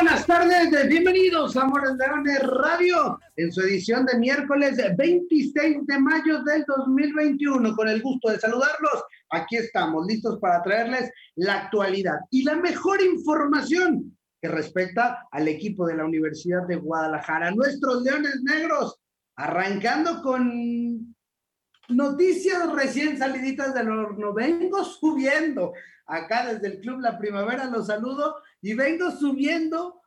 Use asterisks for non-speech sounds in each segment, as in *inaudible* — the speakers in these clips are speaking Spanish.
Buenas tardes. Bienvenidos a Leones Radio en su edición de miércoles 26 de mayo del 2021. Con el gusto de saludarlos, aquí estamos listos para traerles la actualidad y la mejor información que respecta al equipo de la Universidad de Guadalajara. Nuestros Leones Negros, arrancando con noticias recién saliditas del horno. Vengo subiendo acá desde el Club La Primavera, los saludo y vengo subiendo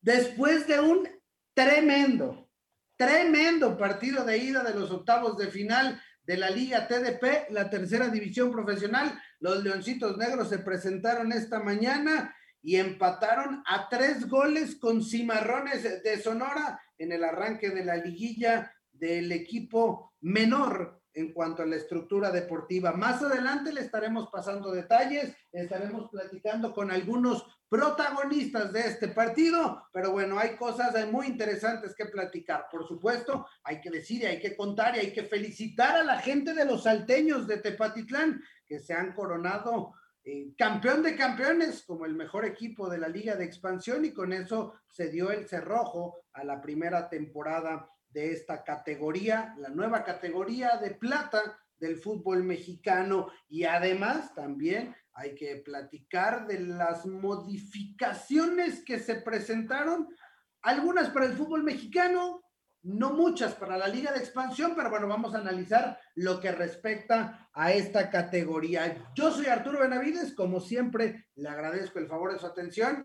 después de un tremendo, tremendo partido de ida de los octavos de final de la Liga TDP, la tercera división profesional. Los Leoncitos Negros se presentaron esta mañana y empataron a tres goles con Cimarrones de Sonora en el arranque de la liguilla del equipo menor en cuanto a la estructura deportiva. Más adelante le estaremos pasando detalles, estaremos platicando con algunos protagonistas de este partido, pero bueno, hay cosas muy interesantes que platicar. Por supuesto, hay que decir y hay que contar y hay que felicitar a la gente de los salteños de Tepatitlán que se han coronado eh, campeón de campeones como el mejor equipo de la liga de expansión y con eso se dio el cerrojo a la primera temporada de esta categoría, la nueva categoría de plata del fútbol mexicano. Y además también hay que platicar de las modificaciones que se presentaron, algunas para el fútbol mexicano, no muchas para la liga de expansión, pero bueno, vamos a analizar lo que respecta a esta categoría. Yo soy Arturo Benavides, como siempre, le agradezco el favor de su atención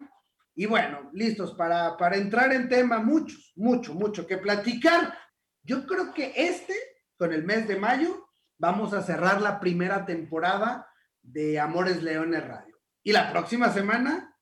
y bueno, listos para, para entrar en tema, muchos, mucho, mucho que platicar. Yo creo que este, con el mes de mayo, vamos a cerrar la primera temporada de Amores Leones Radio. Y la próxima semana,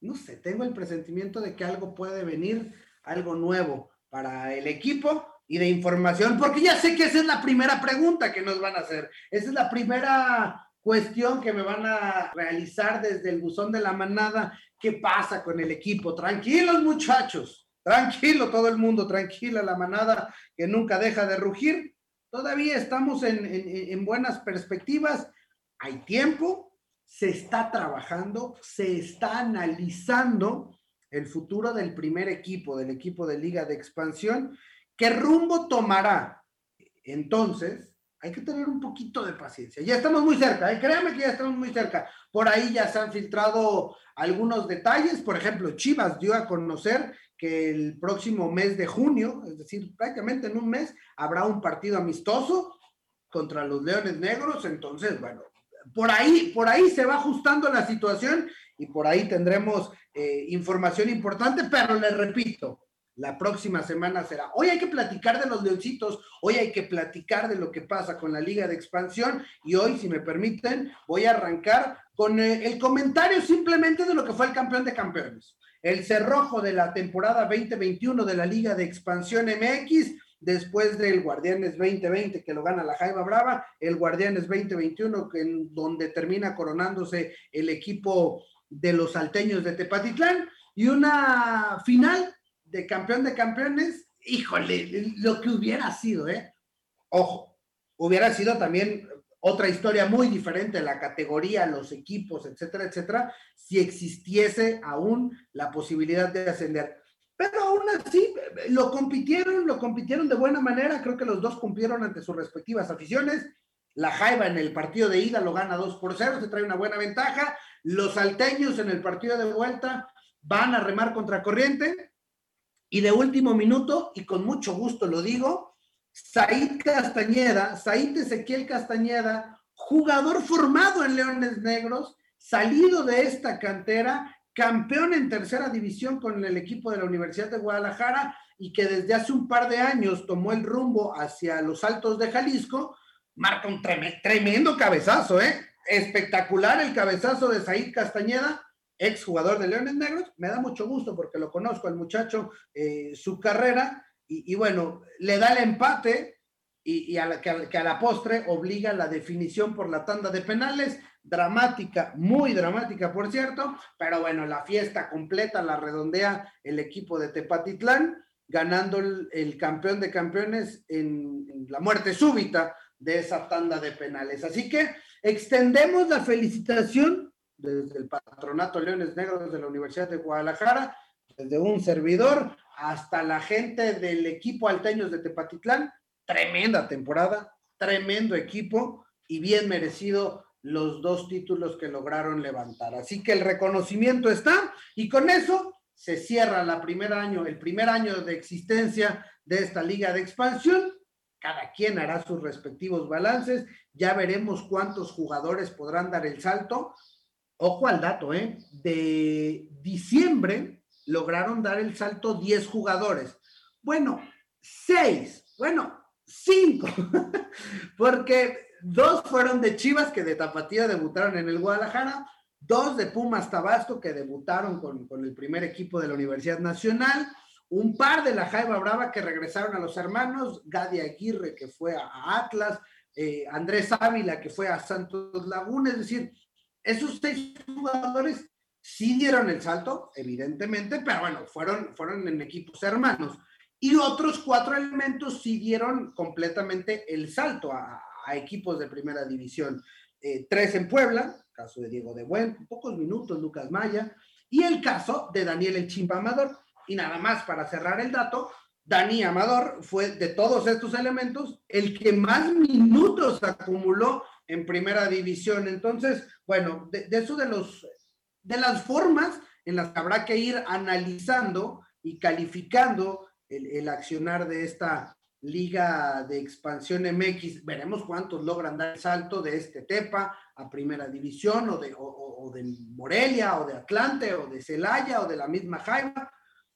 no sé, tengo el presentimiento de que algo puede venir, algo nuevo para el equipo y de información, porque ya sé que esa es la primera pregunta que nos van a hacer. Esa es la primera cuestión que me van a realizar desde el buzón de la manada ¿Qué pasa con el equipo? Tranquilos muchachos, tranquilo todo el mundo, tranquila la manada que nunca deja de rugir. Todavía estamos en, buenas perspectivas, hay tiempo, se está trabajando, se está analizando el futuro del primer equipo, del equipo de liga de expansión, qué rumbo tomará. Entonces, hay que tener un poquito de paciencia. Ya estamos muy cerca, ¿eh? créanme que ya estamos muy cerca. Por ahí ya se han filtrado algunos detalles. Por ejemplo, Chivas dio a conocer que el próximo mes de junio, es decir, prácticamente en un mes, habrá un partido amistoso contra los Leones Negros. Entonces, bueno, por ahí, por ahí se va ajustando la situación y por ahí tendremos eh, información importante, pero les repito, la próxima semana será. Hoy hay que platicar de los leoncitos, hoy hay que platicar de lo que pasa con la liga de expansión y hoy, si me permiten, voy a arrancar con eh, el comentario simplemente de lo que fue el campeón de campeones. El cerrojo de la temporada 2021 de la liga de expansión MX, después del Guardianes 2020 que lo gana la Jaiba Brava, el Guardianes 2021 que en donde termina coronándose el equipo de los salteños de Tepatitlán y una final de campeón de campeones, híjole, lo que hubiera sido, ¿eh? Ojo, hubiera sido también otra historia muy diferente, la categoría, los equipos, etcétera, etcétera, si existiese aún la posibilidad de ascender. Pero aún así, lo compitieron, lo compitieron de buena manera, creo que los dos cumplieron ante sus respectivas aficiones. La Jaiba en el partido de ida lo gana 2 por 0, se trae una buena ventaja. Los salteños en el partido de vuelta van a remar contra corriente y de último minuto, y con mucho gusto lo digo, Said Castañeda, Said Ezequiel Castañeda, jugador formado en Leones Negros, salido de esta cantera, campeón en tercera división con el equipo de la Universidad de Guadalajara y que desde hace un par de años tomó el rumbo hacia los Altos de Jalisco, marca un tremendo cabezazo, ¿eh? Espectacular el cabezazo de Said Castañeda ex jugador de Leones Negros. Me da mucho gusto porque lo conozco al muchacho, eh, su carrera, y, bueno, le da el empate y, a la, que, a, la postre obliga la definición por la tanda de penales, dramática, muy dramática por cierto, pero bueno, la fiesta completa la redondea el equipo de Tepatitlán, ganando el, campeón de campeones en, en, la muerte súbita de esa tanda de penales. Así que extendemos la felicitación desde el Patronato Leones Negros de la Universidad de Guadalajara, desde un servidor hasta la gente del equipo Alteños de Tepatitlán, tremenda temporada, tremendo equipo y bien merecido los dos títulos que lograron levantar. Así que el reconocimiento está y con eso se cierra la primer año, el primer año de existencia de esta liga de expansión. Cada quien hará sus respectivos balances. Ya veremos cuántos jugadores podrán dar el salto. Ojo al dato, ¿eh? De diciembre lograron dar el salto 10 jugadores. Bueno, 6. Bueno, cinco, *laughs* porque dos fueron de Chivas que de Tapatía debutaron en el Guadalajara, dos de Pumas Tabasco que debutaron con, el primer equipo de la Universidad Nacional, un par de la Jaiba Brava que regresaron a los hermanos, Gadi Aguirre que fue a, Atlas, eh, Andrés Ávila que fue a Santos Laguna, es decir, esos seis jugadores sí dieron el salto, evidentemente, pero bueno, fueron, fueron en equipos hermanos. Y otros cuatro elementos sí dieron completamente el salto a, equipos de primera división. Eh, tres en Puebla, caso de Diego de Buen, pocos minutos, Lucas Maya, y el caso de Daniel El Chimpa Amador. Y nada más para cerrar el dato, Dani Amador fue de todos estos elementos el que más minutos acumuló en primera división. Entonces, bueno, de, eso de los de las formas en las que habrá que ir analizando y calificando el, accionar de esta liga de expansión MX. Veremos cuántos logran dar el salto de este Tepa a primera división o de, o, de Morelia o de Atlante o de Celaya o de la misma Jaiba.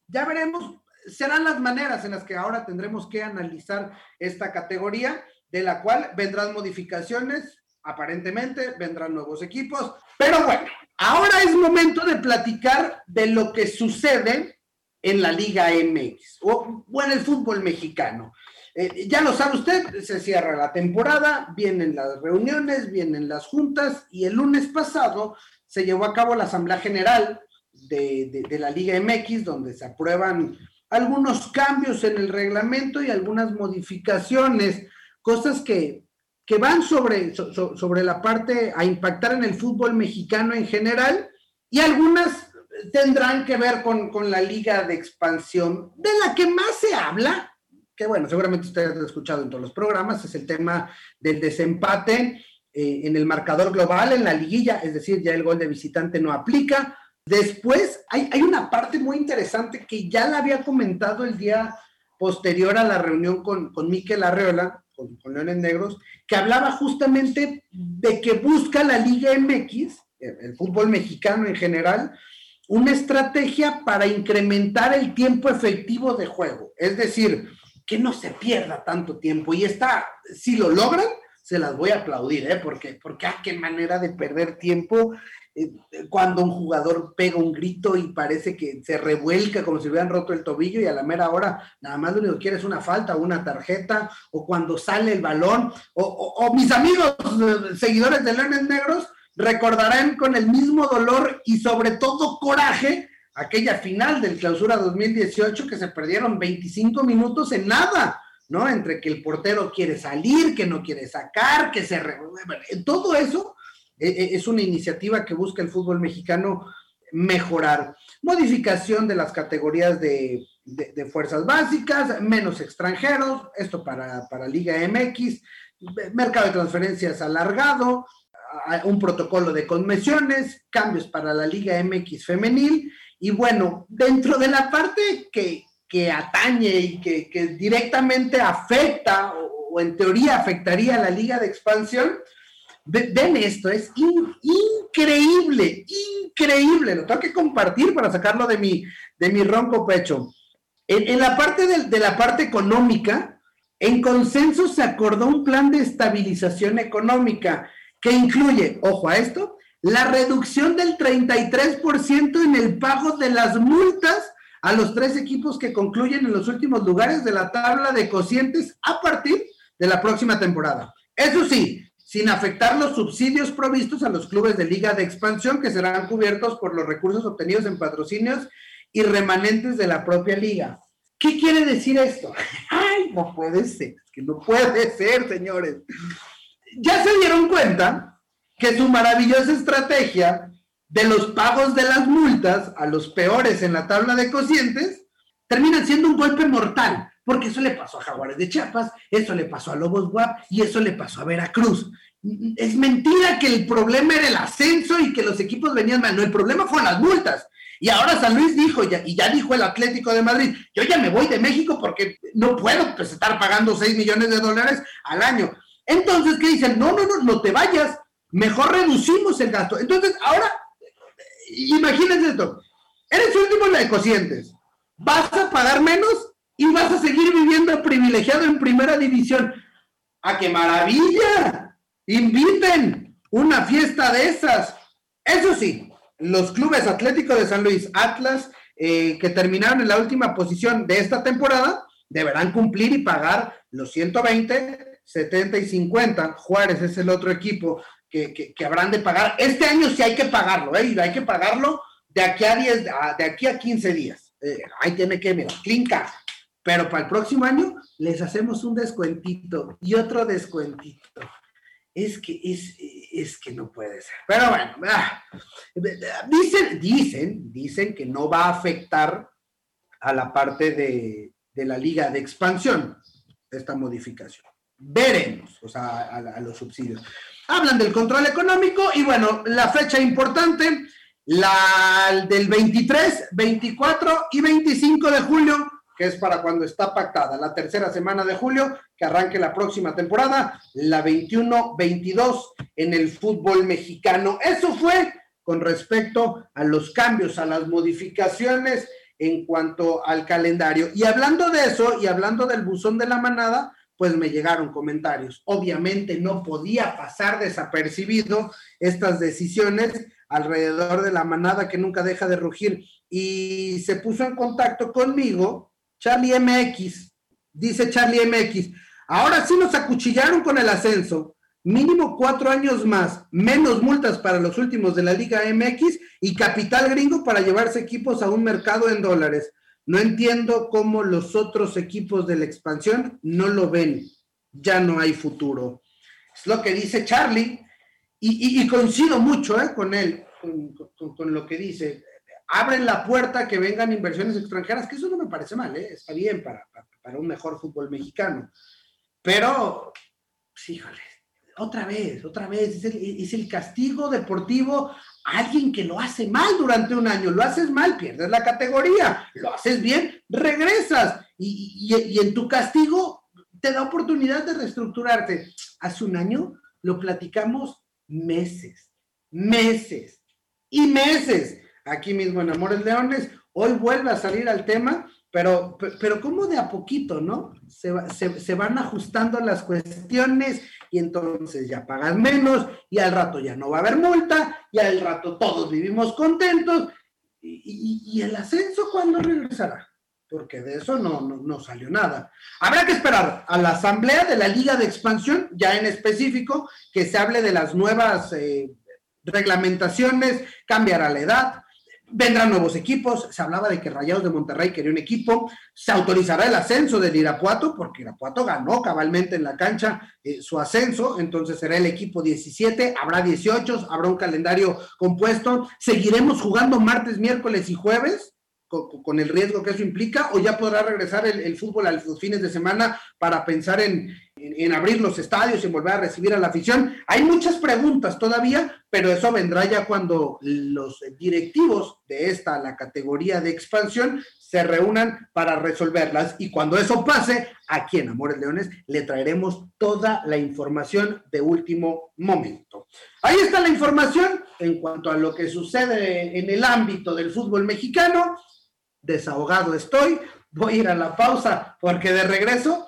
Ya veremos, serán las maneras en las que ahora tendremos que analizar esta categoría, de la cual vendrán modificaciones, aparentemente vendrán nuevos equipos, pero bueno, ahora es momento de platicar de lo que sucede en la Liga MX o, en el fútbol mexicano. Eh, ya lo sabe usted, se cierra la temporada, vienen las reuniones, vienen las juntas y el lunes pasado se llevó a cabo la Asamblea General de, la Liga MX, donde se aprueban algunos cambios en el reglamento y algunas modificaciones, cosas que, van sobre, sobre la parte a impactar en el fútbol mexicano en general y algunas tendrán que ver con, la liga de expansión, de la que más se habla, que bueno, seguramente ustedes han escuchado en todos los programas, es el tema del desempate eh, en el marcador global, en la liguilla, es decir, ya el gol de visitante no aplica. Después hay, una parte muy interesante que ya la había comentado el día posterior a la reunión con, con Miquel Arreola, con, Leones Negros, que hablaba justamente de que busca la Liga MX, el fútbol mexicano en general, una estrategia para incrementar el tiempo efectivo de juego. Es decir, que no se pierda tanto tiempo. Y está, si lo logran, se las voy a aplaudir, ¿eh? Porque, porque ah, qué manera de perder tiempo cuando un jugador pega un grito y parece que se revuelca como si hubieran roto el tobillo y a la mera hora nada más lo único que quiere es una falta o una tarjeta, o cuando sale el balón, o, mis amigos eh, seguidores de Leones Negros, recordarán con el mismo dolor y sobre todo coraje aquella final del clausura 2018 que se perdieron 25 minutos en nada, ¿no? Entre que el portero quiere salir, que no quiere sacar, que se... Todo eso eh, eh, es una iniciativa que busca el fútbol mexicano mejorar. Modificación de las categorías de, fuerzas básicas, menos extranjeros, esto para, para Liga MX, mercado de transferencias alargado, un protocolo de convenciones, cambios para la Liga MX femenil y bueno, dentro de la parte que, atañe y que, directamente afecta o, en teoría afectaría a la Liga de Expansión, ven esto, es increíble, increíble, lo tengo que compartir para sacarlo de mi, de mi ronco pecho. En, la parte de la parte económica, en consenso se acordó un plan de estabilización económica que incluye, ojo a esto, la reducción del 33% en el pago de las multas a los tres equipos que concluyen en los últimos lugares de la tabla de cocientes a partir de la próxima temporada. Eso sí, sin afectar los subsidios provistos a los clubes de liga de expansión que serán cubiertos por los recursos obtenidos en patrocinios y remanentes de la propia liga. ¿Qué quiere decir esto? *laughs* Ay, no puede ser, que no puede ser, señores. Ya se dieron cuenta que su maravillosa estrategia de los pagos de las multas a los peores en la tabla de cocientes termina siendo un golpe mortal porque eso le pasó a Jaguares de Chiapas, eso le pasó a Lobos Guap y eso le pasó a Veracruz. Es mentira que el problema era el ascenso y que los equipos venían mal, no, el problema fueron las multas. Y ahora San Luis dijo, y ya dijo el Atlético de Madrid, yo ya me voy de México porque no puedo pues, estar pagando 6 millones de dólares al año. Entonces, ¿qué dicen? No, no, no, no te vayas, mejor reducimos el gasto. Entonces, ahora, imagínense esto, eres último en la de cocientes, vas a pagar menos y vas a seguir viviendo privilegiado en primera división. ¡A qué maravilla! Inviten una fiesta de esas. Eso sí, los clubes Atlético de San Luis, Atlas, eh, que terminaron en la última posición de esta temporada, deberán cumplir y pagar los 120, 70 y 50. Juárez es el otro equipo que, habrán de pagar. Este año sí hay que pagarlo, ¿eh? hay que pagarlo de aquí a 10, de aquí a 15 días. Eh, ahí tiene que, mira, clinca. Pero para el próximo año les hacemos un descuentito y otro descuentito. Es que, es, es que no puede ser. Pero bueno, ah, dicen, dicen, dicen que no va a afectar a la parte de, de la liga de expansión esta modificación. Veremos, o sea, a, a, los subsidios. Hablan del control económico y bueno, la fecha importante, la del 23, 24 y 25 de julio que es para cuando está pactada la tercera semana de julio, que arranque la próxima temporada, la 21-22 en el fútbol mexicano. Eso fue con respecto a los cambios, a las modificaciones en cuanto al calendario. Y hablando de eso y hablando del buzón de la manada, pues me llegaron comentarios. Obviamente no podía pasar desapercibido estas decisiones alrededor de la manada que nunca deja de rugir y se puso en contacto conmigo Charlie MX, dice Charlie MX, ahora sí nos acuchillaron con el ascenso, mínimo cuatro años más, menos multas para los últimos de la Liga MX y capital gringo para llevarse equipos a un mercado en dólares. No entiendo cómo los otros equipos de la expansión no lo ven. Ya no hay futuro. Es lo que dice Charlie y, coincido mucho eh, con él, con lo que dice abren la puerta que vengan inversiones extranjeras, que eso no me parece mal, ¿eh? está bien para, para, un mejor fútbol mexicano. Pero, pues, híjole, otra vez, otra vez, es el, castigo deportivo a alguien que lo hace mal durante un año. Lo haces mal, pierdes la categoría. Lo haces bien, regresas. Y, y en tu castigo te da oportunidad de reestructurarte. Hace un año lo platicamos meses, meses y meses aquí mismo en Amores Leones. Hoy vuelve a salir al tema, pero, pero como de a poquito, ¿no? Se, se, van ajustando las cuestiones y entonces ya pagan menos y al rato ya no va a haber multa y al rato todos vivimos contentos. ¿Y, el ascenso cuándo regresará? Porque de eso no, no, salió nada. Habrá que esperar a la asamblea de la Liga de Expansión, ya en específico, que se hable de las nuevas eh, reglamentaciones, cambiará la edad, Vendrán nuevos equipos, se hablaba de que Rayados de Monterrey quería un equipo, se autorizará el ascenso del Irapuato, porque Irapuato ganó cabalmente en la cancha eh, su ascenso, entonces será el equipo 17, habrá 18, habrá un calendario compuesto, seguiremos jugando martes, miércoles y jueves, con, el riesgo que eso implica, o ya podrá regresar el, fútbol a los fines de semana para pensar en, en, abrir los estadios y volver a recibir a la afición. Hay muchas preguntas todavía, pero eso vendrá ya cuando los directivos de esta, la categoría de expansión, se reúnan para resolverlas. Y cuando eso pase, aquí en Amores Leones le traeremos toda la información de último momento. Ahí está la información en cuanto a lo que sucede en el ámbito del fútbol mexicano. Desahogado estoy. Voy a ir a la pausa porque de regreso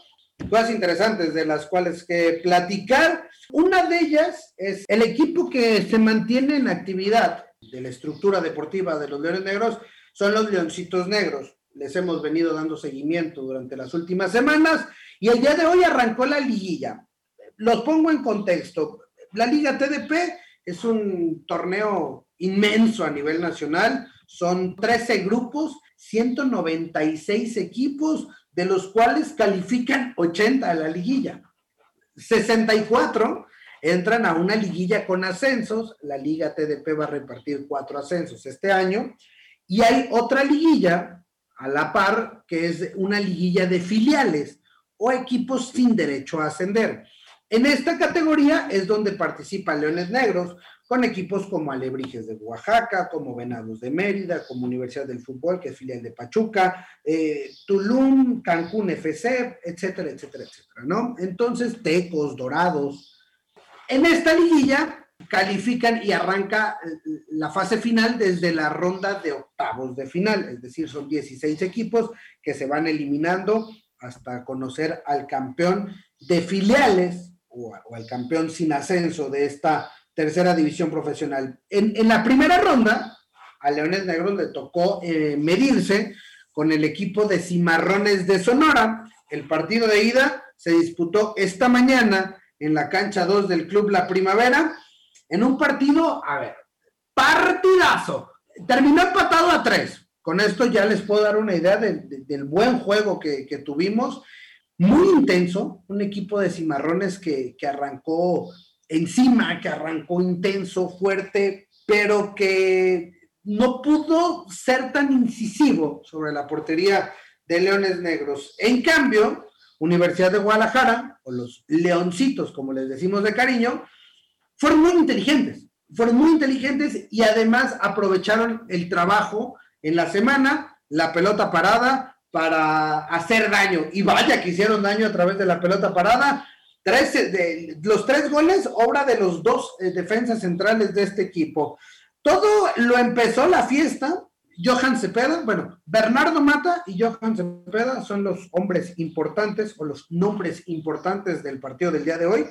cosas interesantes de las cuales que platicar. Una de ellas es el equipo que se mantiene en actividad de la estructura deportiva de los Leones Negros, son los Leoncitos Negros. Les hemos venido dando seguimiento durante las últimas semanas Y el día de hoy arrancó la liguilla. Los pongo en contexto. La Liga TDP es un torneo inmenso a nivel nacional. Son 13 grupos, 196 equipos, de los cuales califican 80 a la liguilla. 64 entran a una liguilla con ascensos. La Liga TDP va a repartir cuatro ascensos este año. Y hay otra liguilla a la par, que es una liguilla de filiales o equipos sin derecho a ascender. En esta categoría es donde participan Leones Negros, con equipos como Alebrijes de Oaxaca, como Venados de Mérida, como Universidad del Fútbol, que es filial de Pachuca, eh, Tulum, Cancún FC, etcétera, etcétera, etcétera, ¿no? Entonces, Tecos, Dorados. En esta liguilla califican y arranca eh, la fase final desde la ronda de octavos de final, es decir, son 16 equipos que se van eliminando hasta conocer al campeón de filiales o, al campeón sin ascenso de esta tercera división profesional. En, la primera ronda, a Leones Negros le tocó eh, medirse con el equipo de Cimarrones de Sonora. El partido de ida se disputó esta mañana en la cancha 2 del Club La Primavera en un partido, a ver, partidazo. Terminó empatado a tres. Con esto ya les puedo dar una idea del buen juego que, tuvimos. Muy intenso, un equipo de cimarrones que arrancó encima, que arrancó intenso, fuerte, pero que no pudo ser tan incisivo sobre la portería de Leones Negros. En cambio, Universidad de Guadalajara, o los Leoncitos, como les decimos de cariño, fueron muy inteligentes, fueron muy inteligentes y además aprovecharon el trabajo en la semana, la pelota parada para hacer daño. Y vaya que hicieron daño a través de la pelota parada. Tres, de, los tres goles, obra de los dos eh, defensas centrales de este equipo. Todo lo empezó la fiesta. Johan Cepeda, bueno, Bernardo Mata y Johan Cepeda son los hombres importantes o los nombres importantes del partido del día de hoy.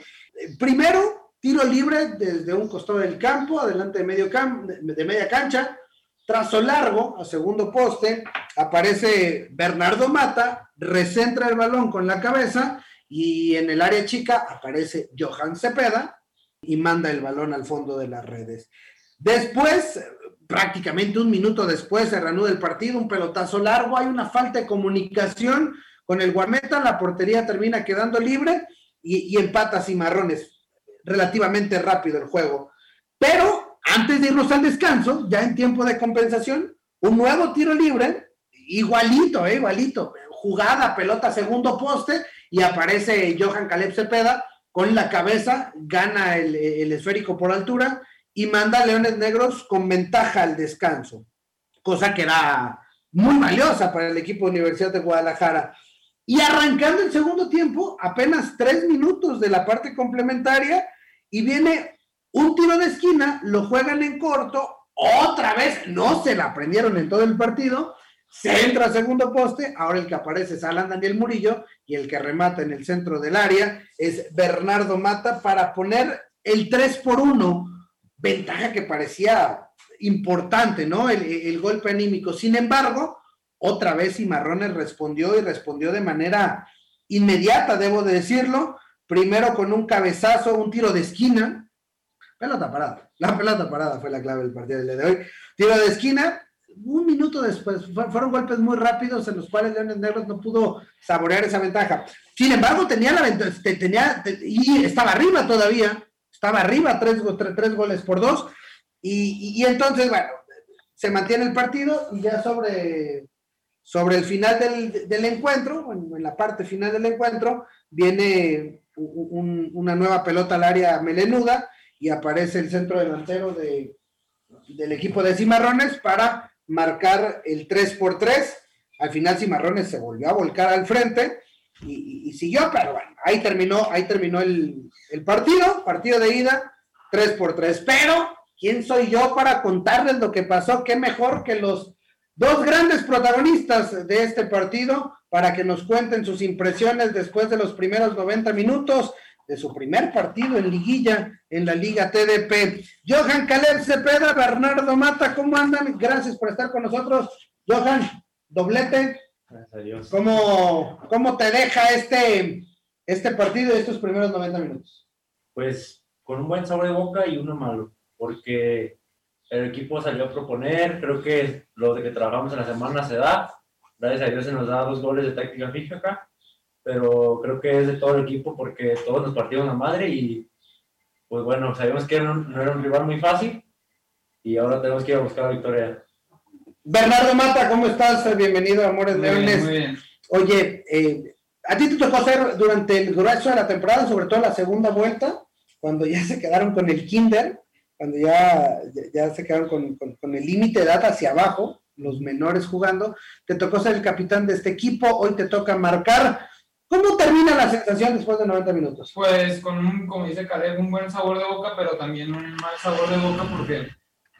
Primero, Tiro libre desde un costado del campo, adelante de, medio de media cancha. Trazo largo a segundo poste. Aparece Bernardo Mata, recentra el balón con la cabeza y en el área chica aparece Johan Cepeda y manda el balón al fondo de las redes. Después, prácticamente un minuto después, se reanuda el partido, un pelotazo largo, hay una falta de comunicación con el Guameta, la portería termina quedando libre y, y empata Cimarrones relativamente rápido el juego. Pero antes de irnos al descanso, ya en tiempo de compensación, un nuevo tiro libre, igualito, eh, igualito, jugada, pelota, segundo poste, y aparece Johan Caleb Cepeda con la cabeza, gana el, el esférico por altura y manda a Leones Negros con ventaja al descanso, cosa que era muy valiosa para el equipo de Universidad de Guadalajara. Y arrancando el segundo tiempo, apenas tres minutos de la parte complementaria, y viene un tiro de esquina, lo juegan en corto, otra vez no se la aprendieron en todo el partido, se entra a segundo poste, ahora el que aparece es Alan Daniel Murillo y el que remata en el centro del área es Bernardo Mata para poner el 3 por 1, ventaja que parecía importante, ¿no? El, el golpe anímico. Sin embargo, otra vez Cimarrones respondió y respondió de manera inmediata, debo de decirlo, primero con un cabezazo, un tiro de esquina, pelota parada, la pelota parada fue la clave del partido del día de hoy, tiro de esquina, un minuto después, fueron golpes muy rápidos en los cuales Leones Negros no pudo saborear esa ventaja. Sin embargo, tenía la ventaja, tenía, y estaba arriba todavía, estaba arriba, tres, tres, goles por dos, y, entonces, bueno, se mantiene el partido y ya sobre, sobre el final del, del encuentro, en la parte final del encuentro, viene una nueva pelota al área melenuda y aparece el centro delantero de, del equipo de Cimarrones para marcar el 3 por 3. Al final Cimarrones se volvió a volcar al frente y, siguió, pero bueno, ahí terminó, ahí terminó el, el, partido, partido de ida, 3 por 3. Pero, ¿quién soy yo para contarles lo que pasó? Qué mejor que los dos grandes protagonistas de este partido para que nos cuenten sus impresiones después de los primeros 90 minutos de su primer partido en liguilla en la Liga TDP. Johan Caleb Cepeda, Bernardo Mata, ¿cómo andan? Gracias por estar con nosotros. Johan, doblete, Gracias a Dios. ¿Cómo, cómo te deja este, este partido y estos primeros 90 minutos? Pues con un buen sabor de boca y uno malo, porque el equipo salió a proponer, creo que lo de que trabajamos en la semana se da, gracias a Dios se nos da dos goles de táctica fija acá, pero creo que es de todo el equipo porque todos nos partieron la madre y pues bueno, sabíamos que no, no era un rival muy fácil y ahora tenemos que ir a buscar la victoria. Bernardo Mata, ¿cómo estás? Bienvenido a Amores Muy bien, Leones. muy bien. Oye, eh, a ti te tocó hacer durante el grueso de la temporada, sobre todo la segunda vuelta, cuando ya se quedaron con el kinder, cuando ya, ya, ya se quedaron con, con- con el límite de edad hacia abajo, los menores jugando, te tocó ser el capitán de este equipo, hoy te toca marcar. ¿Cómo termina la sensación después de 90 minutos? Pues con un, como dice Caleb, un buen sabor de boca, pero también un mal sabor de boca porque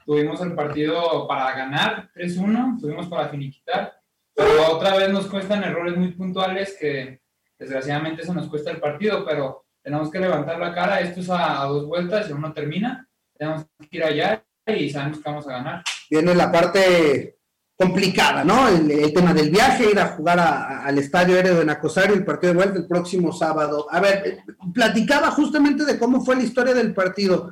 tuvimos el partido para ganar 3-1, tuvimos para finiquitar, pero otra vez nos cuestan errores muy puntuales que desgraciadamente eso nos cuesta el partido, pero tenemos que levantar la cara, esto es a, a dos vueltas y aún no termina, tenemos que ir allá y sabemos que vamos a ganar. Viene la parte complicada, ¿no? El, tema del viaje, ir a jugar al estadio Héroe de Nacosario, el partido de vuelta el próximo sábado. A ver, eh, platicaba justamente de cómo fue la historia del partido.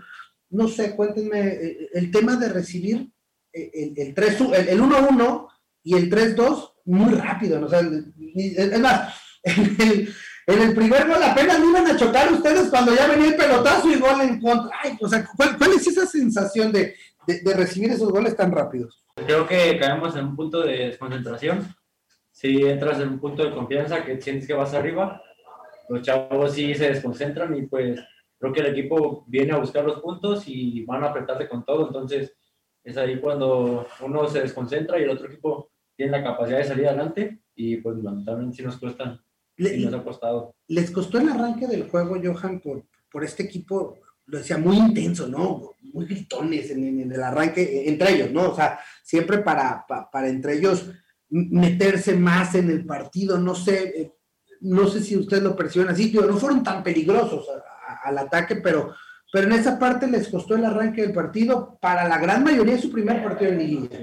No sé, cuéntenme eh, el tema de recibir eh, el, el 3 el, el 1-1 y el 3-2 muy rápido, ¿no? O sea, es más, *laughs* en el, en el primer gol apenas iban a chocar ustedes cuando ya venía el pelotazo y gol en contra. Ay, o sea, ¿cuál, cuál es esa sensación de, de- de recibir esos goles tan rápidos? Creo que caemos en un punto de desconcentración. Si entras en un punto de confianza que sientes que vas arriba, los chavos sí se desconcentran y pues creo que el equipo viene a buscar los puntos y van a apretarte con todo. Entonces es ahí cuando uno se desconcentra y el otro equipo tiene la capacidad de salir adelante y pues lamentablemente sí nos cuesta, Le- sí nos ha costado. les costó el arranque del juego, Johan, por, por este equipo, lo decía, muy intenso, ¿no? Muy gritones en, el arranque, eh, entre ellos, ¿no? O sea, siempre para, pa- para entre ellos meterse más en el partido, no sé, eh, no sé si ustedes lo perciben así, digo, no fueron tan peligrosos al ataque, pero, pero en esa parte les costó el arranque del partido, para la gran mayoría es su primer partido en liguilla.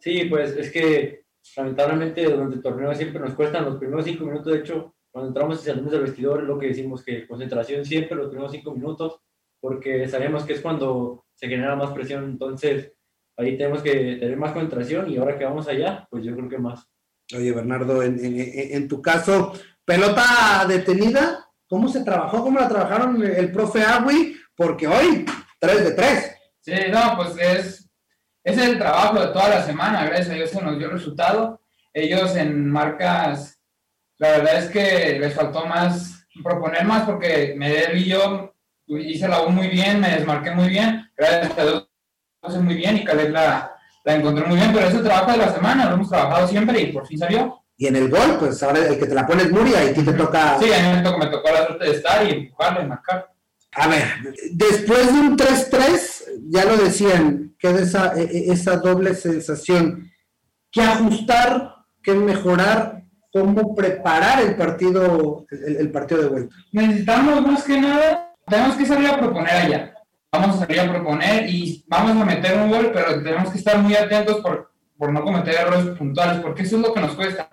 Sí, pues es que lamentablemente durante el torneo siempre nos cuestan los primeros cinco minutos. De hecho, cuando entramos y salimos del vestidor, es lo que decimos que concentración siempre los primeros cinco minutos, porque sabemos que es cuando se genera más presión. Entonces, ahí tenemos que tener más concentración y ahora que vamos allá, pues yo creo que más. Oye, Bernardo, en, en- en- tu caso, pelota detenida, ¿cómo se trabajó? ¿Cómo la trabajaron el profe Agui? Porque hoy, 3 de 3. Sí, no, pues es, es el trabajo de toda la semana, gracias a Dios se nos dio resultado. Ellos en marcas, la verdad es que les faltó más, proponer más, porque Medel y yo hice la U muy bien, me desmarqué muy bien, gracias a Dios hice muy bien y Caleb la, la encontré muy bien, pero es el trabajo de la semana, lo hemos trabajado siempre y por fin salió. Y en el gol, pues ahora el que te la pone es Muria y a ti te toca. Sí, a mí me tocó, me tocó la suerte de estar y empujarlo y marcar. A ver, después de un 3-3, ya lo decían, queda esa, e- e- esa doble sensación. ¿Qué ajustar? ¿Qué mejorar? ¿Cómo preparar el partido, el, el partido de vuelta? necesitamos más que nada, tenemos que salir a proponer allá. Vamos a salir a proponer y vamos a meter un gol, pero tenemos que estar muy atentos por, por no cometer errores puntuales, porque eso es lo que nos cuesta.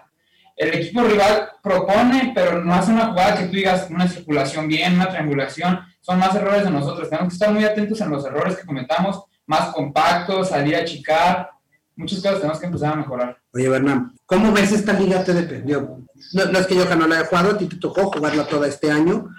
El equipo rival propone, pero no hace una jugada que tú digas una circulación bien, una triangulación. Son más errores de nosotros. Tenemos que estar muy atentos en los errores que cometamos, más compactos, salir a achicar. Muchas cosas tenemos que empezar a mejorar. Oye, Bernam, ¿cómo ves esta liga TDP? Digo, no, no es que yo no la haya jugado, ti te tocó jugarla toda este año.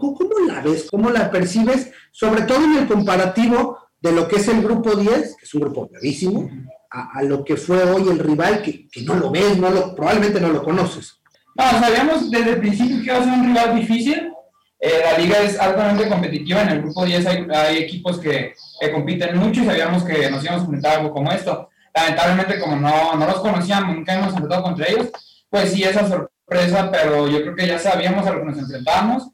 ¿Cómo, la ves? ¿Cómo la percibes? Sobre todo en el comparativo de lo que es el grupo 10, que es un grupo gravísimo, a, a lo que fue hoy el rival, que, que no lo ves, no lo, probablemente no lo conoces. No, sabíamos desde el principio que iba a ser un rival difícil. Eh, la liga es altamente competitiva. En el grupo 10 hay, hay equipos que, que compiten mucho y sabíamos que nos íbamos a enfrentar algo como esto. Lamentablemente, como no, no los conocíamos, nunca hemos enfrentado contra ellos, pues sí, esa sorpresa, pero yo creo que ya sabíamos a lo que nos enfrentábamos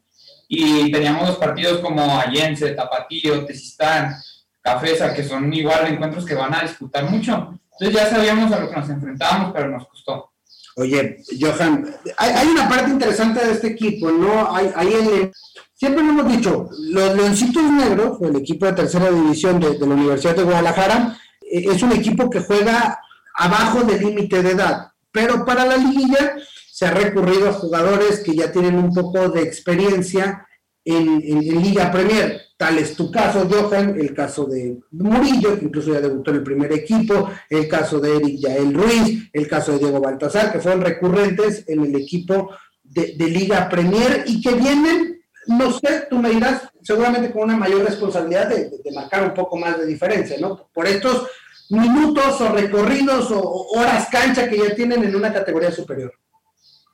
y teníamos los partidos como Allense, Tapatío, Tesistán, Cafesa, que son igual encuentros que van a disputar mucho. Entonces ya sabíamos a lo que nos enfrentábamos, pero nos costó. Oye, Johan, hay, hay una parte interesante de este equipo, ¿no? Hay, hay el- siempre lo hemos dicho, los Leoncitos Negros, el equipo de tercera división de, de la Universidad de Guadalajara, eh, es un equipo que juega abajo del límite de edad, pero para la liguilla se ha recurrido a jugadores que ya tienen un poco de experiencia en, Liga Premier. Tal es tu caso, Johan, el caso de Murillo, que incluso ya debutó en el primer equipo, el caso de Eric Yael Ruiz, el caso de Diego Baltasar, que fueron recurrentes en el equipo de, Liga Premier y que vienen, no sé, tú me dirás, seguramente con una mayor responsabilidad de, marcar un poco más de diferencia, ¿no? Por estos minutos o recorridos o horas cancha que ya tienen en una categoría superior.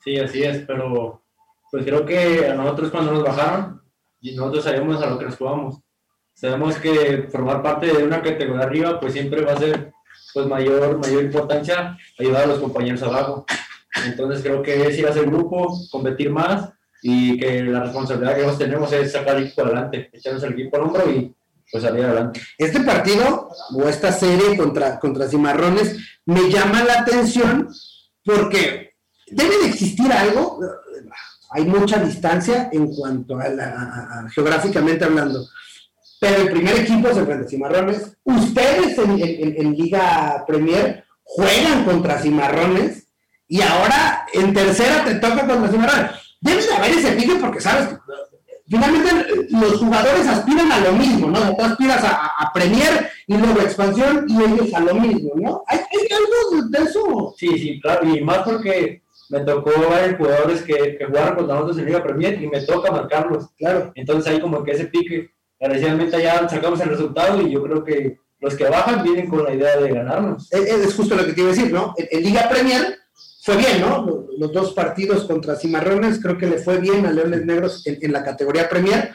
Sí, así es, pero pues creo que a nosotros cuando nos bajaron, y nosotros sabemos a lo que nos jugamos. Sabemos que formar parte de una categoría arriba, pues siempre va a ser pues mayor, mayor importancia ayudar a los compañeros abajo. Entonces creo que es ir a hacer grupo, competir más y que la responsabilidad que nosotros tenemos es sacar el equipo adelante, echarnos el equipo al hombro y pues salir adelante. Este partido o esta serie contra, contra Cimarrones me llama la atención porque debe de existir algo, hay mucha distancia en cuanto a, la, geográficamente hablando. Pero el primer equipo es el Cimarrones. Ustedes en, Liga Premier juegan contra Cimarrones y ahora en tercera te toca contra Cimarrones. Debe de haber ese pique porque sabes finalmente los jugadores aspiran a lo mismo, ¿no? Tú aspiras a, Premier y luego expansión y ellos a lo mismo, ¿no? ¿Hay, ¿Hay, algo de eso? Sí, sí, claro, y más porque me tocó ver jugadores que, que jugaron contra nosotros en Liga Premier y me toca marcarlos. Claro. Entonces ahí como que ese pique, agradecidamente ya sacamos el resultado y yo creo que los que bajan vienen con la idea de ganarnos. Es, justo lo que te iba a decir, ¿no? En, Liga Premier fue bien, ¿no? Los, dos partidos contra Cimarrones creo que le fue bien a Leones Negros en, la categoría Premier.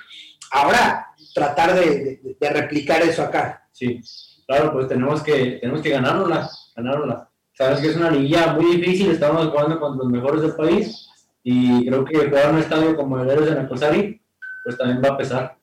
Ahora, tratar de, de, replicar eso acá. Sí, claro, pues tenemos que, tenemos que ganárnosla, ganárnosla. Sabes que es una liguilla muy difícil, estamos jugando con los mejores del país y creo que jugar un estadio como el Héroes de Nacosari, pues también va a pesar.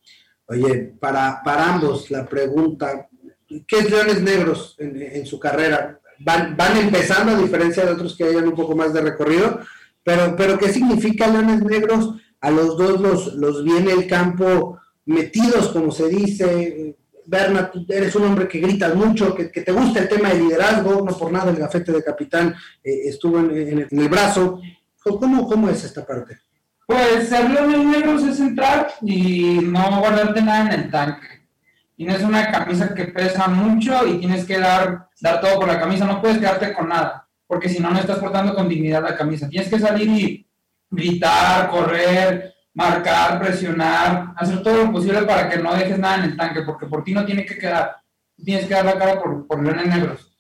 Oye, para, para ambos la pregunta, ¿qué es Leones Negros en, su carrera? Van, van, empezando a diferencia de otros que hayan un poco más de recorrido, pero, pero ¿qué significa Leones Negros? A los dos los, los viene el campo metidos, como se dice, Berna, eres un hombre que gritas mucho, que, te gusta el tema de liderazgo, no por nada el gafete de capitán eh, estuvo en, el brazo. ¿Cómo, ¿Cómo es esta parte? Pues ser los negros es entrar y no guardarte nada en el tanque. Tienes una camisa que pesa mucho y tienes que dar, dar todo por la camisa, no puedes quedarte con nada, porque si no, no estás portando con dignidad la camisa. Tienes que salir y gritar, correr, marcar, presionar, hacer todo lo posible para que no dejes nada en el tanque, porque por ti no tiene que quedar, tienes que dar la cara por, por Leones Negros.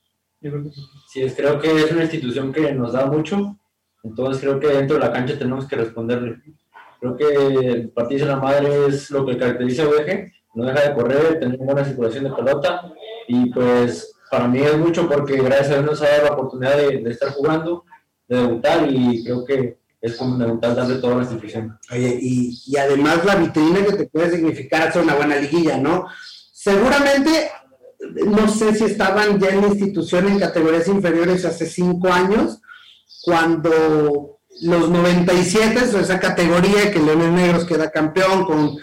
Yo creo que sí. es, creo que es una institución que nos da mucho, entonces creo que dentro de la cancha tenemos que responderle. Creo que el partido de la madre es lo que caracteriza a UEG, no deja de correr, tener buena circulación de pelota, y pues para mí es mucho porque gracias a Dios nos ha dado la oportunidad de, de estar jugando, de debutar, y creo que es fundamental darle toda la institución. Oye, y, y, además la vitrina que te puede significar hacer una buena liguilla, ¿no? Seguramente, no sé si estaban ya en la institución en categorías inferiores hace cinco años, cuando los 97, o esa categoría que Leones Negros queda campeón con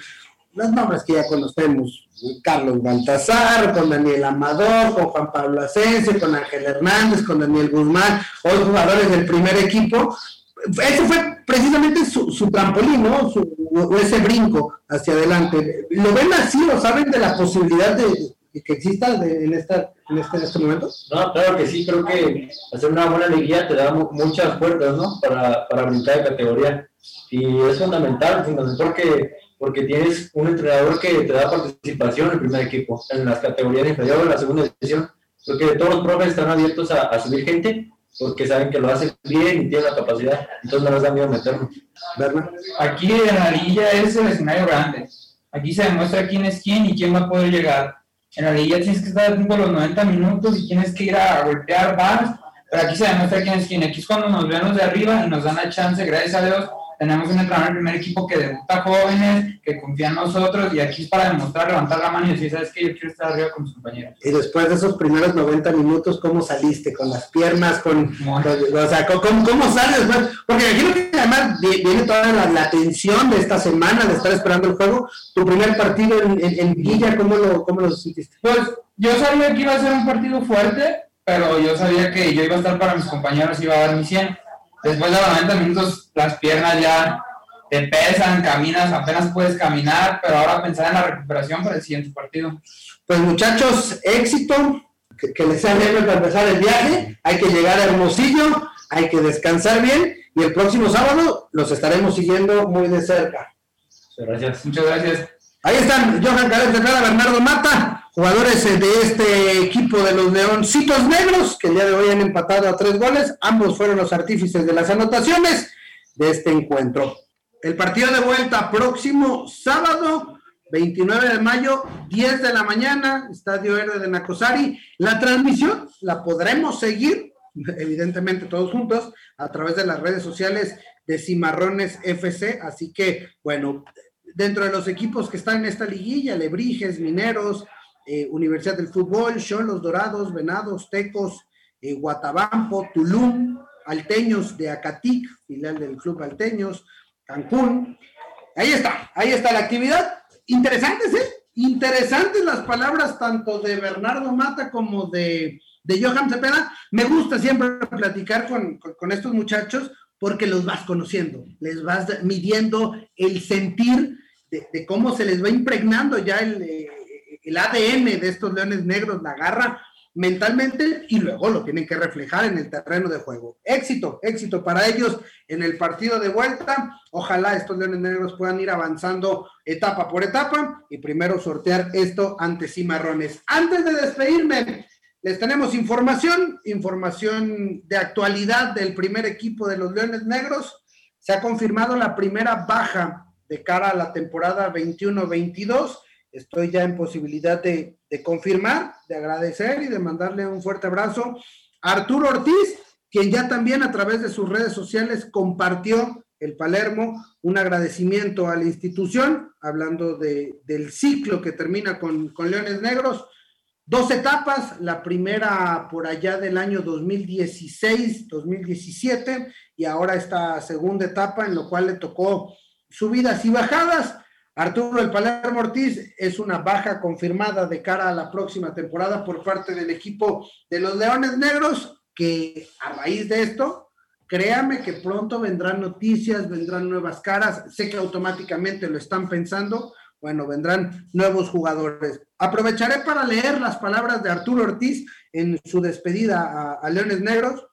los nombres que ya conocemos, Carlos Baltasar, con Daniel Amador, con Juan Pablo Asensio, con Ángel Hernández, con Daniel Guzmán, hoy jugadores del primer equipo, ese fue precisamente su, su trampolín, ¿no? o ese brinco hacia adelante. ¿Lo ven así o saben de la posibilidad de, que exista en, esta, en, este, en este momento? No, claro que sí, creo que hacer una buena liguilla te da muchas puertas, ¿no? Para, para brincar de categoría. Y es fundamental, porque, porque tienes un entrenador que te da participación en el primer equipo, en las categorías inferiores, en la segunda división. Creo que todos los profes están abiertos a, a subir gente porque saben que lo hacen bien y tienen la capacidad, entonces no les da miedo meterlo. Aquí en la liguilla es el escenario grande. Aquí se demuestra quién es quién y quién va a poder llegar. En la liguilla tienes que estar a los 90 minutos y tienes que ir a golpear más, pero aquí se demuestra quién es quién. Aquí es cuando nos vemos de arriba y nos dan la chance, gracias a Dios, tenemos un entrenador en el primer equipo que debuta jóvenes, que confía en nosotros y aquí es para demostrar, levantar la mano y decir, ¿sabes qué? Yo quiero estar arriba con mis compañeros. Y después de esos primeros 90 minutos, ¿cómo saliste? ¿Con las piernas? con, O sea, ¿cómo, cómo sales? Porque imagino que además viene toda la, la, tensión de esta semana de estar esperando el juego. Tu primer partido en, en, Villa, ¿cómo lo, ¿cómo lo sentiste? Pues yo sabía que iba a ser un partido fuerte, pero yo sabía que yo iba a estar para mis compañeros, iba a dar mi 100. Después de 90 minutos, las piernas ya te pesan, caminas, apenas puedes caminar, pero ahora pensar en la recuperación para el siguiente partido. Pues muchachos, éxito, que, que les sea bien para empezar el viaje, hay que llegar a Hermosillo, hay que descansar bien y el próximo sábado los estaremos siguiendo muy de cerca. Gracias. Muchas gracias. Ahí están Johan Carlos Tejada, Bernardo Mata, jugadores de este equipo de los Leoncitos Negros, que el día de hoy han empatado a tres goles. Ambos fueron los artífices de las anotaciones de este encuentro. El partido de vuelta próximo sábado, 29 de mayo, 10 de la mañana, Estadio Héroe de Nacosari. La transmisión la podremos seguir, evidentemente todos juntos, a través de las redes sociales de Cimarrones FC. Así que, bueno, dentro de los equipos que están en esta liguilla, Lebrijes, Mineros, eh, Universidad del Fútbol, Cholos Dorados, Venados, Tecos, eh, Guatabampo, Tulum, Alteños de Acatic, filial del Club Alteños, Cancún. Ahí está, ahí está la actividad. Interesantes, ¿eh? Interesantes las palabras tanto de Bernardo Mata como de, de Johan Cepeda. Me gusta siempre platicar con, con, estos muchachos porque los vas conociendo, les vas midiendo el sentir de, de cómo se les va impregnando ya el, eh, el, ADN de estos leones negros, la garra mentalmente y luego lo tienen que reflejar en el terreno de juego. Éxito, éxito para ellos en el partido de vuelta. Ojalá estos leones negros puedan ir avanzando etapa por etapa y primero sortear esto ante Cimarrones. Antes de despedirme, les tenemos información, información de actualidad del primer equipo de los Leones Negros. Se ha confirmado la primera baja de cara a la temporada 21-22. Estoy ya en posibilidad de, de, confirmar, de agradecer y de mandarle un fuerte abrazo a Arturo Ortiz, quien ya también a través de sus redes sociales compartió el Palermo un agradecimiento a la institución, hablando de, del ciclo que termina con, con Leones Negros Dos etapas, la primera por allá del año 2016, 2017, y ahora esta segunda etapa en lo cual le tocó subidas y bajadas. Arturo El Palermo Ortiz es una baja confirmada de cara a la próxima temporada por parte del equipo de los Leones Negros, que a raíz de esto, créame que pronto vendrán noticias, vendrán nuevas caras, sé que automáticamente lo están pensando, bueno, vendrán nuevos jugadores. Aprovecharé para leer las palabras de Arturo Ortiz en su despedida a, a, Leones Negros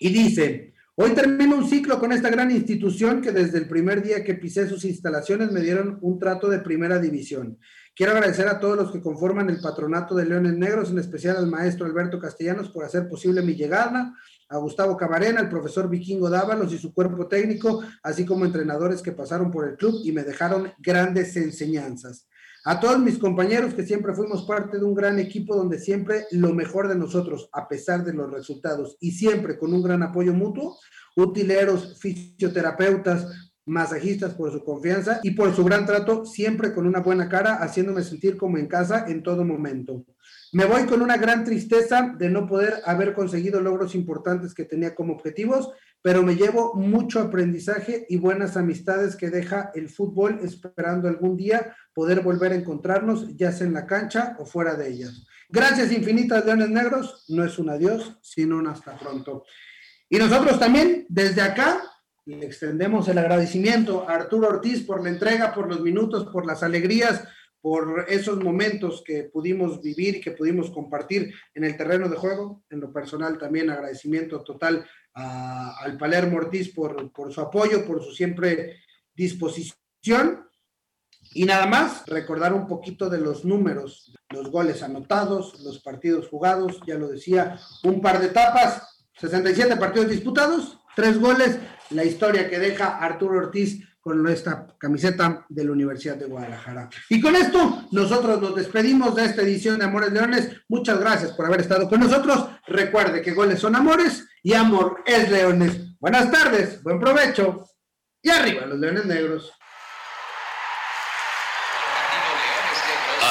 y dice, hoy termino un ciclo con esta gran institución que desde el primer día que pisé sus instalaciones me dieron un trato de primera división. Quiero agradecer a todos los que conforman el patronato de Leones Negros, en especial al maestro Alberto Castellanos por hacer posible mi llegada, a Gustavo Camarena, al profesor Vikingo Dávalos y su cuerpo técnico, así como entrenadores que pasaron por el club y me dejaron grandes enseñanzas. A todos mis compañeros que siempre fuimos parte de un gran equipo donde siempre lo mejor de nosotros, a pesar de los resultados y siempre con un gran apoyo mutuo, utileros, fisioterapeutas, masajistas por su confianza y por su gran trato, siempre con una buena cara, haciéndome sentir como en casa en todo momento. Me voy con una gran tristeza de no poder haber conseguido logros importantes que tenía como objetivos, pero me llevo mucho aprendizaje y buenas amistades que deja el fútbol, esperando algún día poder volver a encontrarnos, ya sea en la cancha o fuera de ellas. Gracias infinitas, Leones Negros. No es un adiós, sino un hasta pronto. Y nosotros también, desde acá, le extendemos el agradecimiento a Arturo Ortiz por la entrega, por los minutos, por las alegrías, por esos momentos que pudimos vivir y que pudimos compartir en el terreno de juego. En lo personal también agradecimiento total al Palermo Ortiz por, por su apoyo, por su siempre disposición. Y nada más, recordar un poquito de los números, los goles anotados, los partidos jugados, ya lo decía, un par de etapas, 67 partidos disputados, tres goles, la historia que deja Arturo Ortiz con esta camiseta de la Universidad de Guadalajara. Y con esto, nosotros nos despedimos de esta edición de Amores Leones. Muchas gracias por haber estado con nosotros. Recuerde que goles son amores y amor es leones. Buenas tardes, buen provecho y arriba los leones negros.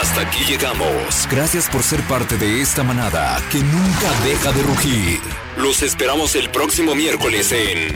Hasta aquí llegamos. Gracias por ser parte de esta manada que nunca deja de rugir. Los esperamos el próximo miércoles en